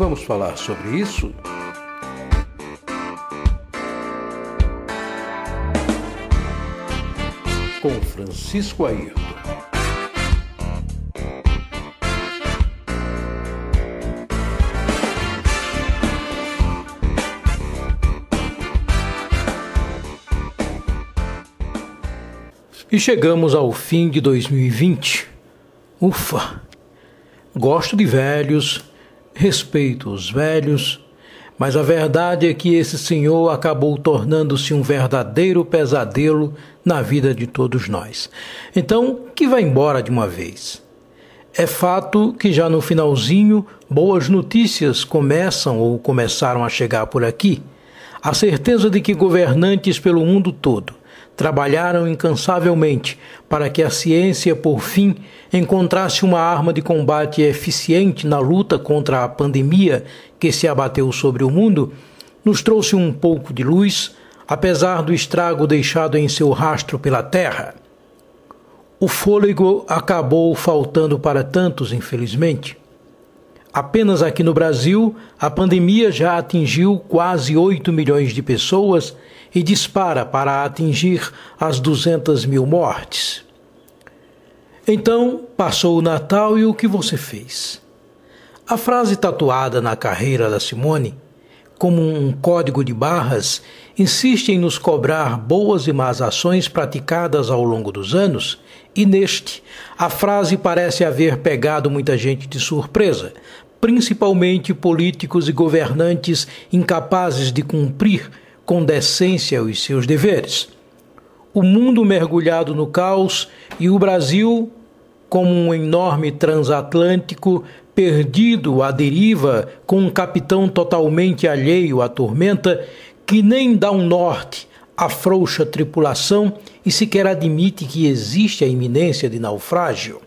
Vamos falar sobre isso? Com Francisco Ayrton. E chegamos ao fim de 2020. Ufa! Gosto de velhos, respeito os velhos, mas a verdade é que esse senhor acabou tornando-se um verdadeiro pesadelo na vida de todos nós. Então, que vá embora de uma vez. É fato que já no finalzinho, boas notícias começam ou começaram a chegar por aqui. A certeza de que governantes pelo mundo todo trabalharam incansavelmente para que a ciência, por fim, encontrasse uma arma de combate eficiente na luta contra a pandemia que se abateu sobre o mundo, nos trouxe um pouco de luz, apesar do estrago deixado em seu rastro pela Terra. O fôlego acabou faltando para tantos, infelizmente. Apenas aqui no Brasil, a pandemia já atingiu quase 8 milhões de pessoas e dispara para atingir as 200 mil mortes. Então, passou o Natal e o que você fez? A frase tatuada na carreira da Simone, como um código de barras, insiste em nos cobrar boas e más ações praticadas ao longo dos anos, e neste, a frase parece haver pegado muita gente de surpresa, principalmente políticos e governantes incapazes de cumprir com decência os seus deveres. O mundo mergulhado no caos e o Brasil, como um enorme transatlântico perdido à deriva, com um capitão totalmente alheio à tormenta, que nem dá um norte, afrouxa a tripulação e sequer admite que existe a iminência de naufrágio.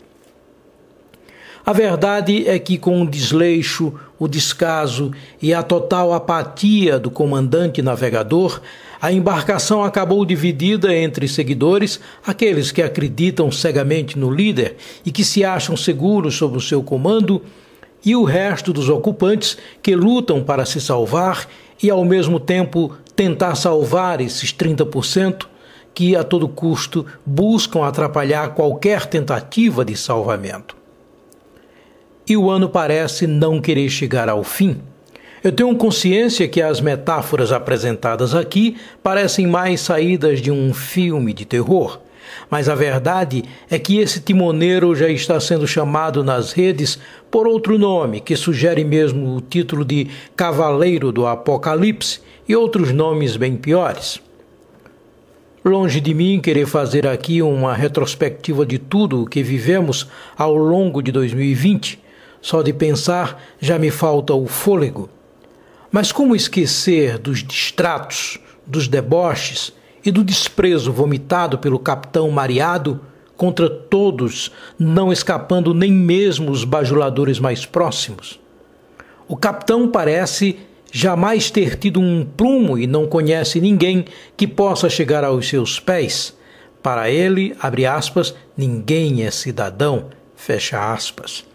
A verdade é que, com o desleixo, o descaso e a total apatia do comandante navegador, a embarcação acabou dividida entre seguidores, aqueles que acreditam cegamente no líder e que se acham seguros sob o seu comando, e o resto dos ocupantes que lutam para se salvar e, ao mesmo tempo, tentar salvar esses 30% que, a todo custo, buscam atrapalhar qualquer tentativa de salvamento e o ano parece não querer chegar ao fim. Eu tenho consciência que as metáforas apresentadas aqui parecem mais saídas de um filme de terror, mas a verdade é que esse timoneiro já está sendo chamado nas redes por outro nome, que sugere mesmo o título de Cavaleiro do Apocalipse e outros nomes bem piores. Longe de mim querer fazer aqui uma retrospectiva de tudo o que vivemos ao longo de 2020 só de pensar já me falta o fôlego. Mas como esquecer dos distratos, dos deboches e do desprezo vomitado pelo capitão mareado contra todos, não escapando nem mesmo os bajuladores mais próximos? O capitão parece jamais ter tido um prumo e não conhece ninguém que possa chegar aos seus pés. Para ele, abre aspas, ninguém é cidadão, fecha aspas.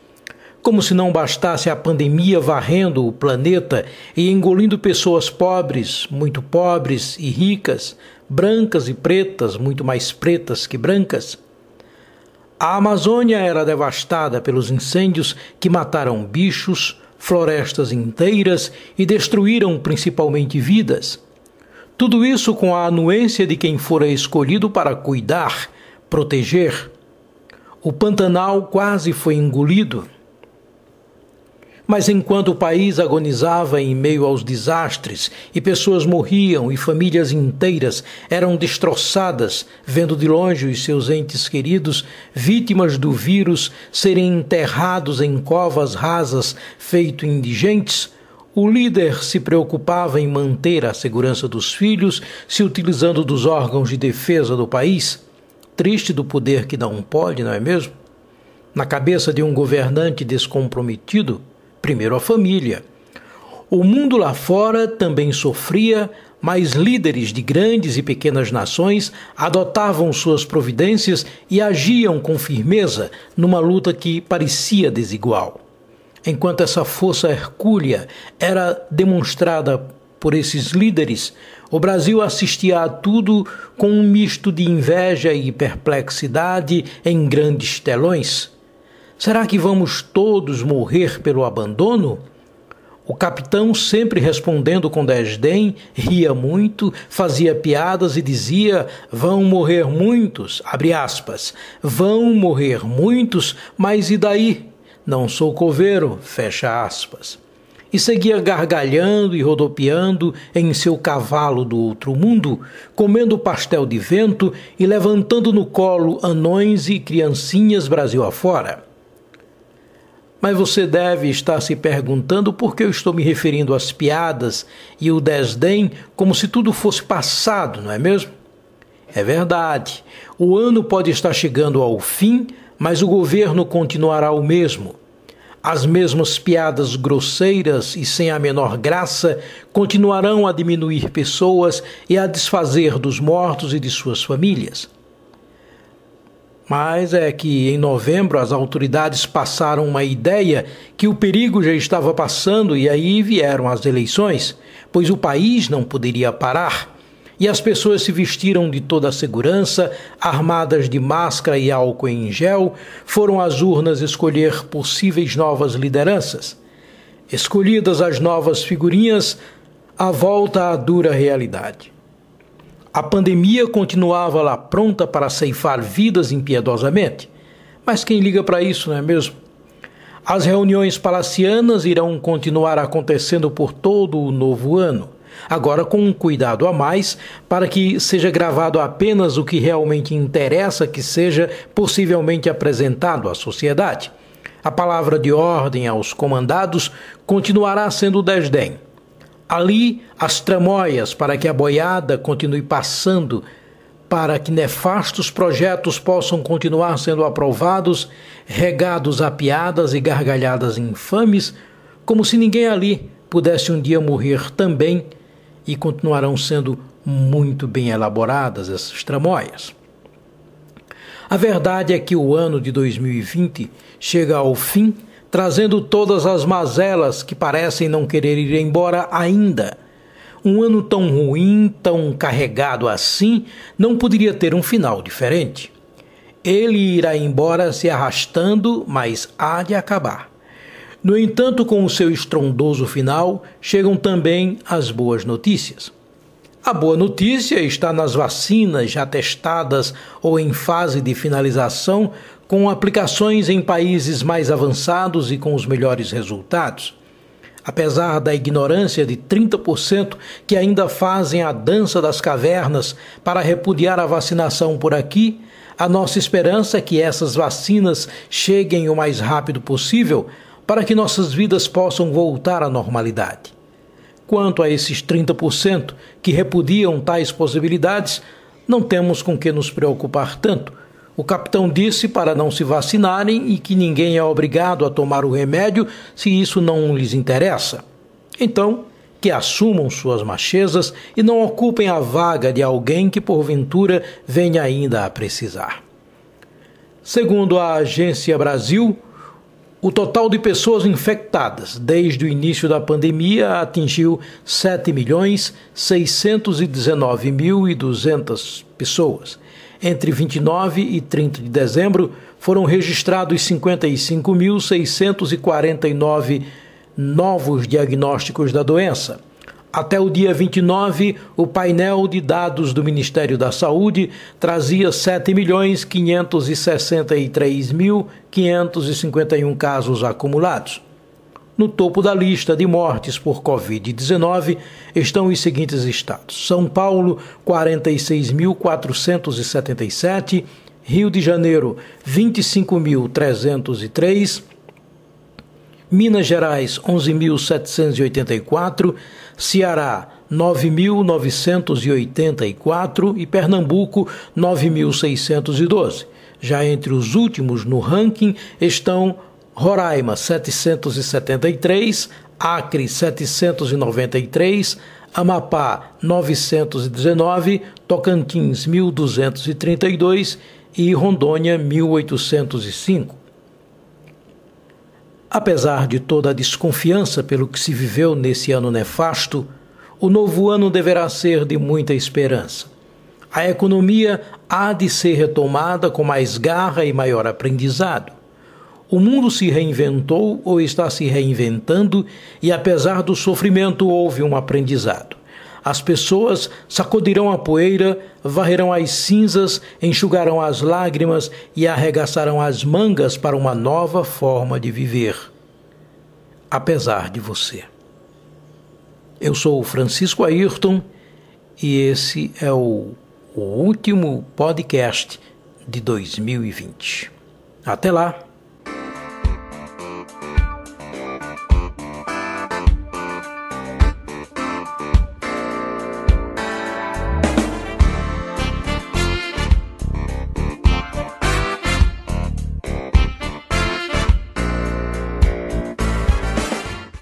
Como se não bastasse a pandemia varrendo o planeta e engolindo pessoas pobres, muito pobres e ricas, brancas e pretas, muito mais pretas que brancas. A Amazônia era devastada pelos incêndios que mataram bichos, florestas inteiras e destruíram principalmente vidas. Tudo isso com a anuência de quem fora escolhido para cuidar, proteger. O Pantanal quase foi engolido. Mas enquanto o país agonizava em meio aos desastres e pessoas morriam e famílias inteiras eram destroçadas, vendo de longe os seus entes queridos, vítimas do vírus, serem enterrados em covas rasas feito indigentes, o líder se preocupava em manter a segurança dos filhos, se utilizando dos órgãos de defesa do país. Triste do poder que não pode, não é mesmo? Na cabeça de um governante descomprometido, primeiro a família. O mundo lá fora também sofria, mas líderes de grandes e pequenas nações adotavam suas providências e agiam com firmeza numa luta que parecia desigual. enquanto essa força hercúlea era demonstrada por esses líderes, o Brasil assistia a tudo com um misto de inveja e perplexidade em grandes telões. Será que vamos todos morrer pelo abandono? O capitão, sempre respondendo com desdém, ria muito, fazia piadas e dizia: Vão morrer muitos, abre aspas, vão morrer muitos, mas e daí? Não sou coveiro, fecha aspas. E seguia gargalhando e rodopiando em seu cavalo do outro mundo, comendo pastel de vento e levantando no colo anões e criancinhas Brasil afora. Mas você deve estar se perguntando por que eu estou me referindo às piadas e o desdém como se tudo fosse passado, não é mesmo? É verdade. O ano pode estar chegando ao fim, mas o governo continuará o mesmo. As mesmas piadas grosseiras e sem a menor graça continuarão a diminuir pessoas e a desfazer dos mortos e de suas famílias. Mas é que em novembro as autoridades passaram uma ideia que o perigo já estava passando e aí vieram as eleições, pois o país não poderia parar. E as pessoas se vestiram de toda a segurança, armadas de máscara e álcool em gel, foram às urnas escolher possíveis novas lideranças. Escolhidas as novas figurinhas, a volta à dura realidade. A pandemia continuava lá pronta para ceifar vidas impiedosamente. Mas quem liga para isso, não é mesmo? As reuniões palacianas irão continuar acontecendo por todo o novo ano, agora com um cuidado a mais para que seja gravado apenas o que realmente interessa que seja possivelmente apresentado à sociedade. A palavra de ordem aos comandados continuará sendo desdém Ali as tramóias para que a boiada continue passando, para que nefastos projetos possam continuar sendo aprovados, regados a piadas e gargalhadas infames, como se ninguém ali pudesse um dia morrer também, e continuarão sendo muito bem elaboradas essas tramóias. A verdade é que o ano de 2020 chega ao fim trazendo todas as mazelas que parecem não querer ir embora ainda. Um ano tão ruim, tão carregado assim, não poderia ter um final diferente. Ele irá embora se arrastando, mas há de acabar. No entanto, com o seu estrondoso final, chegam também as boas notícias. A boa notícia está nas vacinas já testadas ou em fase de finalização, com aplicações em países mais avançados e com os melhores resultados. Apesar da ignorância de 30% que ainda fazem a dança das cavernas para repudiar a vacinação por aqui, a nossa esperança é que essas vacinas cheguem o mais rápido possível para que nossas vidas possam voltar à normalidade. Quanto a esses 30% que repudiam tais possibilidades, não temos com que nos preocupar tanto, o capitão disse para não se vacinarem e que ninguém é obrigado a tomar o remédio se isso não lhes interessa. Então, que assumam suas machezas e não ocupem a vaga de alguém que porventura venha ainda a precisar. Segundo a Agência Brasil, o total de pessoas infectadas desde o início da pandemia atingiu 7.619.200 pessoas entre 29 e 30 de dezembro, foram registrados 55.649 novos diagnósticos da doença. Até o dia 29, o painel de dados do Ministério da Saúde trazia 7.563.551 casos acumulados. No topo da lista de mortes por Covid-19 estão os seguintes estados: São Paulo, 46.477, Rio de Janeiro, 25.303, Minas Gerais, 11.784, Ceará, 9.984 e Pernambuco, 9.612. Já entre os últimos no ranking estão Roraima 773, Acre 793, Amapá 919, Tocantins 1232 e Rondônia 1805. Apesar de toda a desconfiança pelo que se viveu nesse ano nefasto, o novo ano deverá ser de muita esperança. A economia há de ser retomada com mais garra e maior aprendizado. O mundo se reinventou ou está se reinventando, e apesar do sofrimento, houve um aprendizado. As pessoas sacudirão a poeira, varrerão as cinzas, enxugarão as lágrimas e arregaçarão as mangas para uma nova forma de viver. Apesar de você. Eu sou Francisco Ayrton e esse é o, o último podcast de 2020. Até lá!